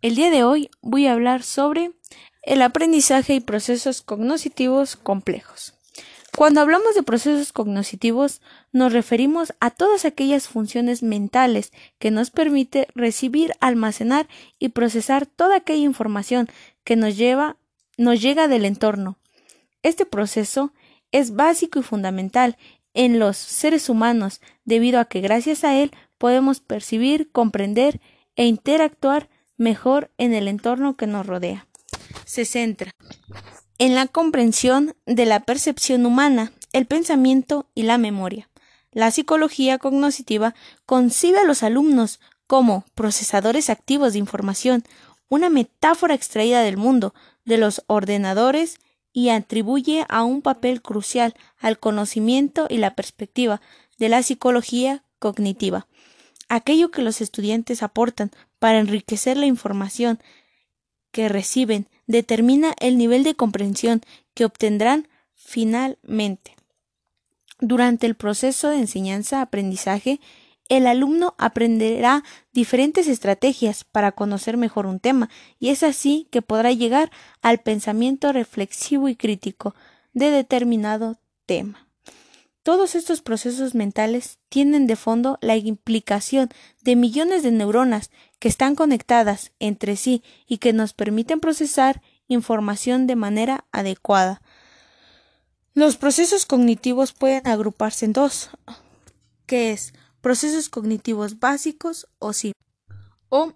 El día de hoy voy a hablar sobre el aprendizaje y procesos cognitivos complejos. Cuando hablamos de procesos cognitivos nos referimos a todas aquellas funciones mentales que nos permite recibir, almacenar y procesar toda aquella información que nos lleva nos llega del entorno. Este proceso es básico y fundamental en los seres humanos debido a que gracias a él podemos percibir, comprender e interactuar mejor en el entorno que nos rodea. Se centra en la comprensión de la percepción humana, el pensamiento y la memoria. La psicología cognitiva concibe a los alumnos como procesadores activos de información, una metáfora extraída del mundo, de los ordenadores y atribuye a un papel crucial al conocimiento y la perspectiva de la psicología cognitiva. Aquello que los estudiantes aportan para enriquecer la información que reciben determina el nivel de comprensión que obtendrán finalmente. Durante el proceso de enseñanza-aprendizaje, el alumno aprenderá diferentes estrategias para conocer mejor un tema, y es así que podrá llegar al pensamiento reflexivo y crítico de determinado tema. Todos estos procesos mentales tienen de fondo la implicación de millones de neuronas que están conectadas entre sí y que nos permiten procesar información de manera adecuada. Los procesos cognitivos pueden agruparse en dos, que es procesos cognitivos básicos o simples, o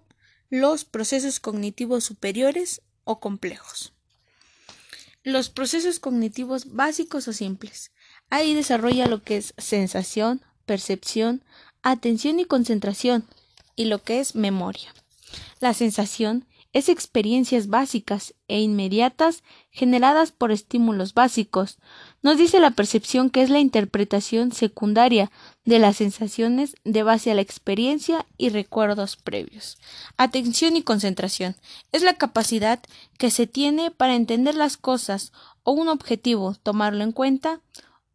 los procesos cognitivos superiores o complejos. Los procesos cognitivos básicos o simples. Ahí desarrolla lo que es sensación, percepción, atención y concentración, y lo que es memoria. La sensación es experiencias básicas e inmediatas generadas por estímulos básicos. Nos dice la percepción que es la interpretación secundaria de las sensaciones de base a la experiencia y recuerdos previos. Atención y concentración es la capacidad que se tiene para entender las cosas o un objetivo, tomarlo en cuenta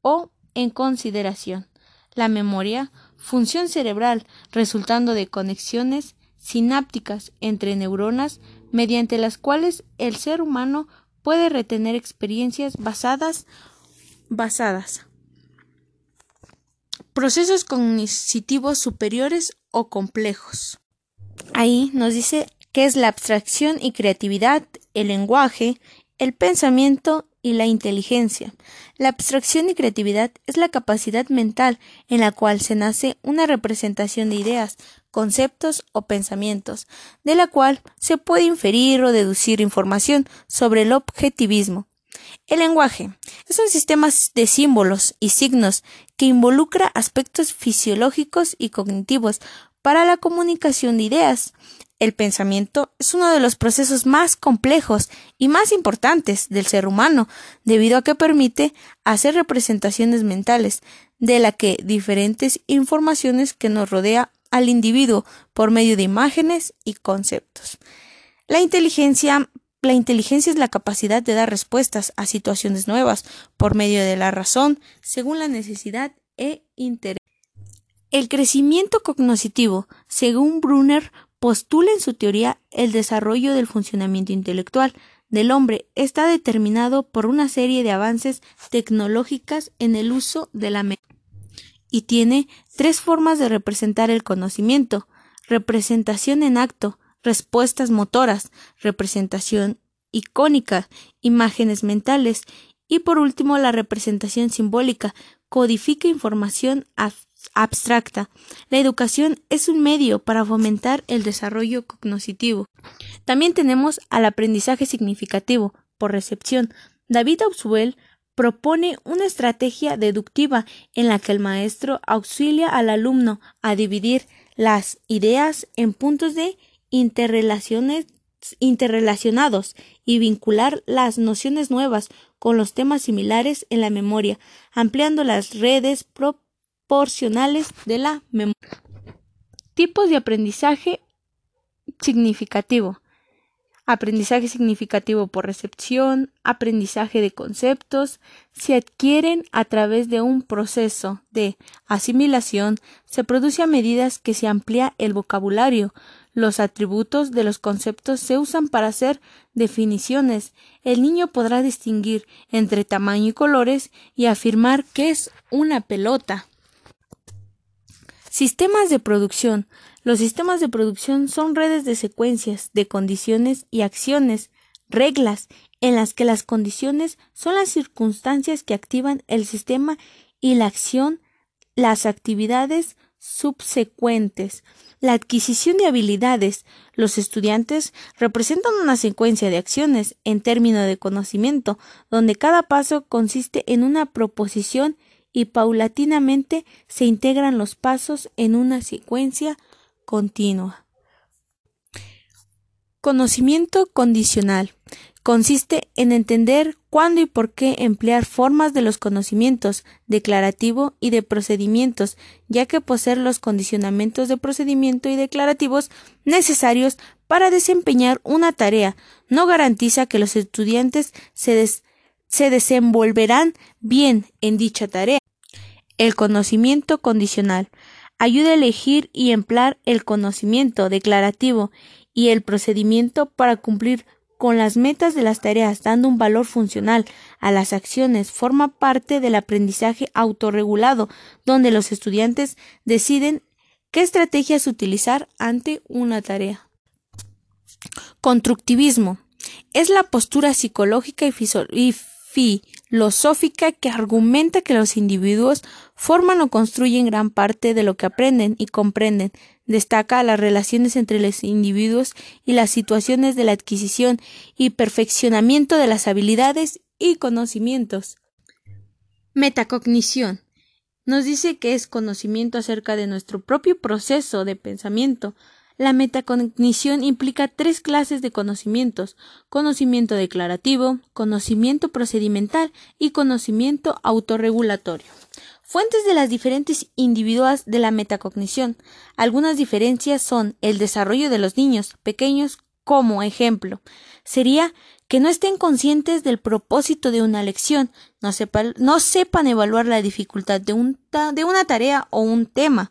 o en consideración. La memoria, función cerebral resultando de conexiones sinápticas entre neuronas mediante las cuales el ser humano puede retener experiencias basadas basadas procesos cognitivos superiores o complejos. Ahí nos dice que es la abstracción y creatividad, el lenguaje, el pensamiento y la inteligencia. La abstracción y creatividad es la capacidad mental en la cual se nace una representación de ideas, conceptos o pensamientos, de la cual se puede inferir o deducir información sobre el objetivismo. El lenguaje es un sistema de símbolos y signos que involucra aspectos fisiológicos y cognitivos para la comunicación de ideas. El pensamiento es uno de los procesos más complejos y más importantes del ser humano, debido a que permite hacer representaciones mentales de la que diferentes informaciones que nos rodea al individuo por medio de imágenes y conceptos. La inteligencia la inteligencia es la capacidad de dar respuestas a situaciones nuevas por medio de la razón, según la necesidad e interés. El crecimiento cognitivo, según Brunner, postula en su teoría el desarrollo del funcionamiento intelectual del hombre. Está determinado por una serie de avances tecnológicas en el uso de la mente y tiene tres formas de representar el conocimiento. Representación en acto, respuestas motoras, representación icónica, imágenes mentales y por último la representación simbólica, codifica información abstracta. La educación es un medio para fomentar el desarrollo cognitivo. También tenemos al aprendizaje significativo, por recepción. David Ausubel propone una estrategia deductiva en la que el maestro auxilia al alumno a dividir las ideas en puntos de interrelaciones interrelacionados y vincular las nociones nuevas con los temas similares en la memoria, ampliando las redes proporcionales de la memoria. Tipos de aprendizaje significativo. Aprendizaje significativo por recepción, aprendizaje de conceptos, se adquieren a través de un proceso de asimilación, se produce a medida que se amplía el vocabulario, Los atributos de los conceptos se usan para hacer definiciones. El niño podrá distinguir entre tamaño y colores y afirmar que es una pelota. Sistemas de producción. Los sistemas de producción son redes de secuencias de condiciones y acciones, reglas, en las que las condiciones son las circunstancias que activan el sistema y la acción, las actividades subsecuentes. La adquisición de habilidades. Los estudiantes representan una secuencia de acciones en términos de conocimiento, donde cada paso consiste en una proposición y paulatinamente se integran los pasos en una secuencia continua. Conocimiento condicional consiste en entender cuándo y por qué emplear formas de los conocimientos declarativo y de procedimientos, ya que poseer los condicionamientos de procedimiento y declarativos necesarios para desempeñar una tarea no garantiza que los estudiantes se, se desenvolverán bien en dicha tarea. El conocimiento condicional. Ayuda a elegir y emplear el conocimiento declarativo y el procedimiento para cumplir con las metas de las tareas, dando un valor funcional a las acciones, forma parte del aprendizaje autorregulado, donde los estudiantes deciden qué estrategias utilizar ante una tarea. Constructivismo. Es la postura psicológica y, filosófica que argumenta que los individuos forman o construyen gran parte de lo que aprenden y comprenden. Destaca las relaciones entre los individuos y las situaciones de la adquisición y perfeccionamiento de las habilidades y conocimientos. Metacognición. Nos dice que es conocimiento acerca de nuestro propio proceso de pensamiento, la metacognición implica tres clases de conocimientos conocimiento declarativo, conocimiento procedimental y conocimiento autorregulatorio. Fuentes de las diferentes individuas de la metacognición. Algunas diferencias son el desarrollo de los niños pequeños como ejemplo. Sería que no estén conscientes del propósito de una lección, no, sepan evaluar la dificultad de una tarea o un tema,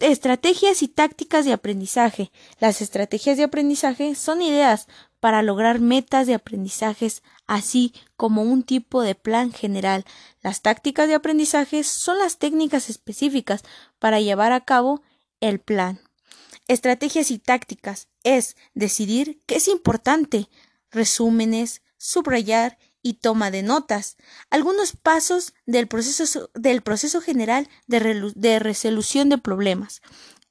Estrategias y tácticas de aprendizaje. Las estrategias de aprendizaje son ideas para lograr metas de aprendizajes, así como un tipo de plan general. Las tácticas de aprendizaje son las técnicas específicas para llevar a cabo el plan. Estrategias y tácticas es decidir qué es importante, resúmenes, subrayar y toma de notas. Algunos pasos del proceso, del proceso general de, de resolución de problemas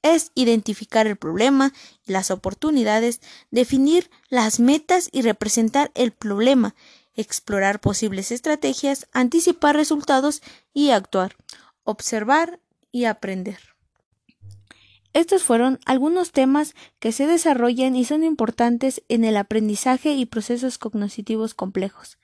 es identificar el problema y las oportunidades, definir las metas y representar el problema, explorar posibles estrategias, anticipar resultados y actuar, observar y aprender. Estos fueron algunos temas que se desarrollan y son importantes en el aprendizaje y procesos cognitivos complejos.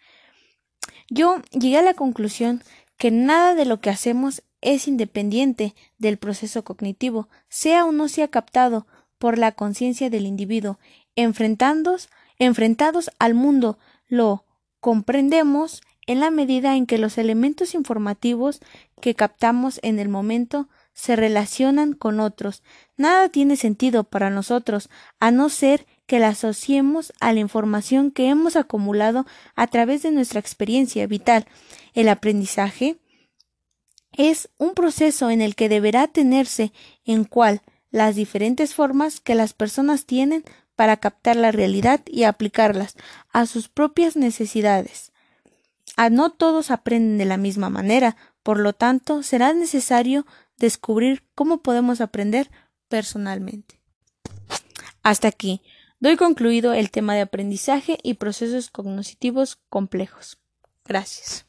Yo llegué a la conclusión que nada de lo que hacemos es independiente del proceso cognitivo, sea o no sea captado por la conciencia del individuo. Enfrentados, enfrentados al mundo, lo comprendemos en la medida en que los elementos informativos que captamos en el momento se relacionan con otros. Nada tiene sentido para nosotros a no ser que la asociemos a la información que hemos acumulado a través de nuestra experiencia vital. El aprendizaje es un proceso en el que deberá tenerse en cual las diferentes formas que las personas tienen para captar la realidad y aplicarlas a sus propias necesidades. A no todos aprenden de la misma manera, por lo tanto, será necesario descubrir cómo podemos aprender personalmente. Hasta aquí. Doy concluido el tema de aprendizaje y procesos cognitivos complejos. Gracias.